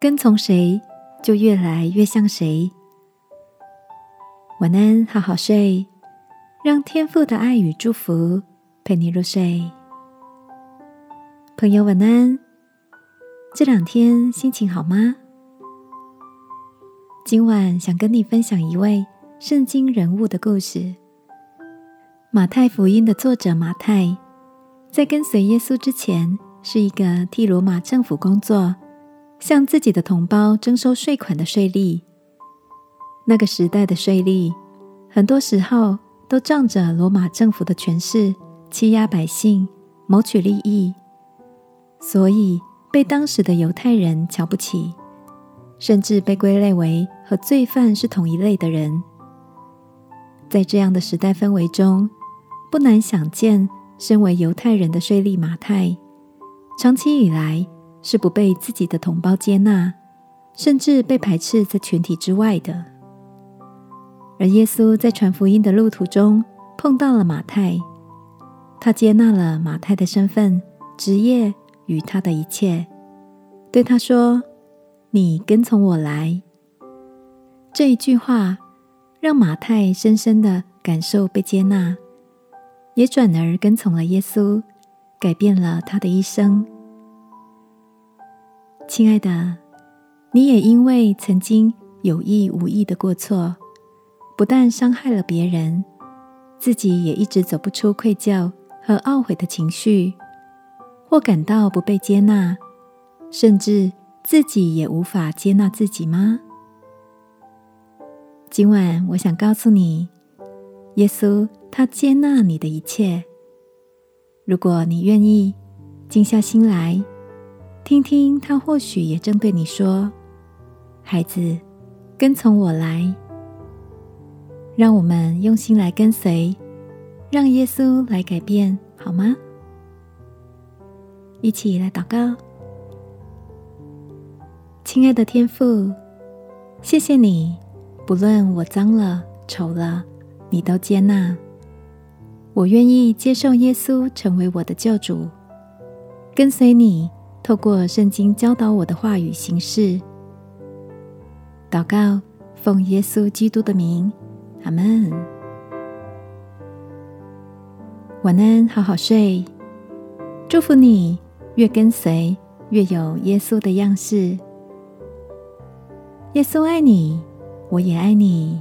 跟从谁就越来越像谁。晚安，好好睡，让天父的爱与祝福陪你入睡。朋友，晚安。这两天心情好吗？今晚想跟你分享一位圣经人物的故事。马太福音的作者马太，在跟随耶稣之前，是一个替罗马政府工作。向自己的同胞征收税款的税吏，那个时代的税吏，很多时候都仗着罗马政府的权势欺压百姓，谋取利益，所以被当时的犹太人瞧不起，甚至被归类为和罪犯是同一类的人。在这样的时代氛围中，不难想见，身为犹太人的税吏马太，长期以来。是不被自己的同胞接纳，甚至被排斥在群体之外的。而耶稣在传福音的路途中碰到了马太，他接纳了马太的身份、职业与他的一切，对他说：“你跟从我来。”这一句话让马太深深的感受被接纳，也转而跟从了耶稣，改变了他的一生。亲爱的，你也因为曾经有意无意的过错，不但伤害了别人，自己也一直走不出愧疚和懊悔的情绪，或感到不被接纳，甚至自己也无法接纳自己吗？今晚我想告诉你，耶稣他接纳你的一切。如果你愿意静下心来。听听，他或许也正对你说：“孩子，跟从我来。”让我们用心来跟随，让耶稣来改变，好吗？一起来祷告。亲爱的天父，谢谢你，不论我脏了、丑了，你都接纳。我愿意接受耶稣成为我的救主，跟随你。透过圣经教导我的话语行事，祷告，奉耶稣基督的名，阿门。晚安，好好睡。祝福你，越跟随越有耶稣的样式。耶稣爱你，我也爱你。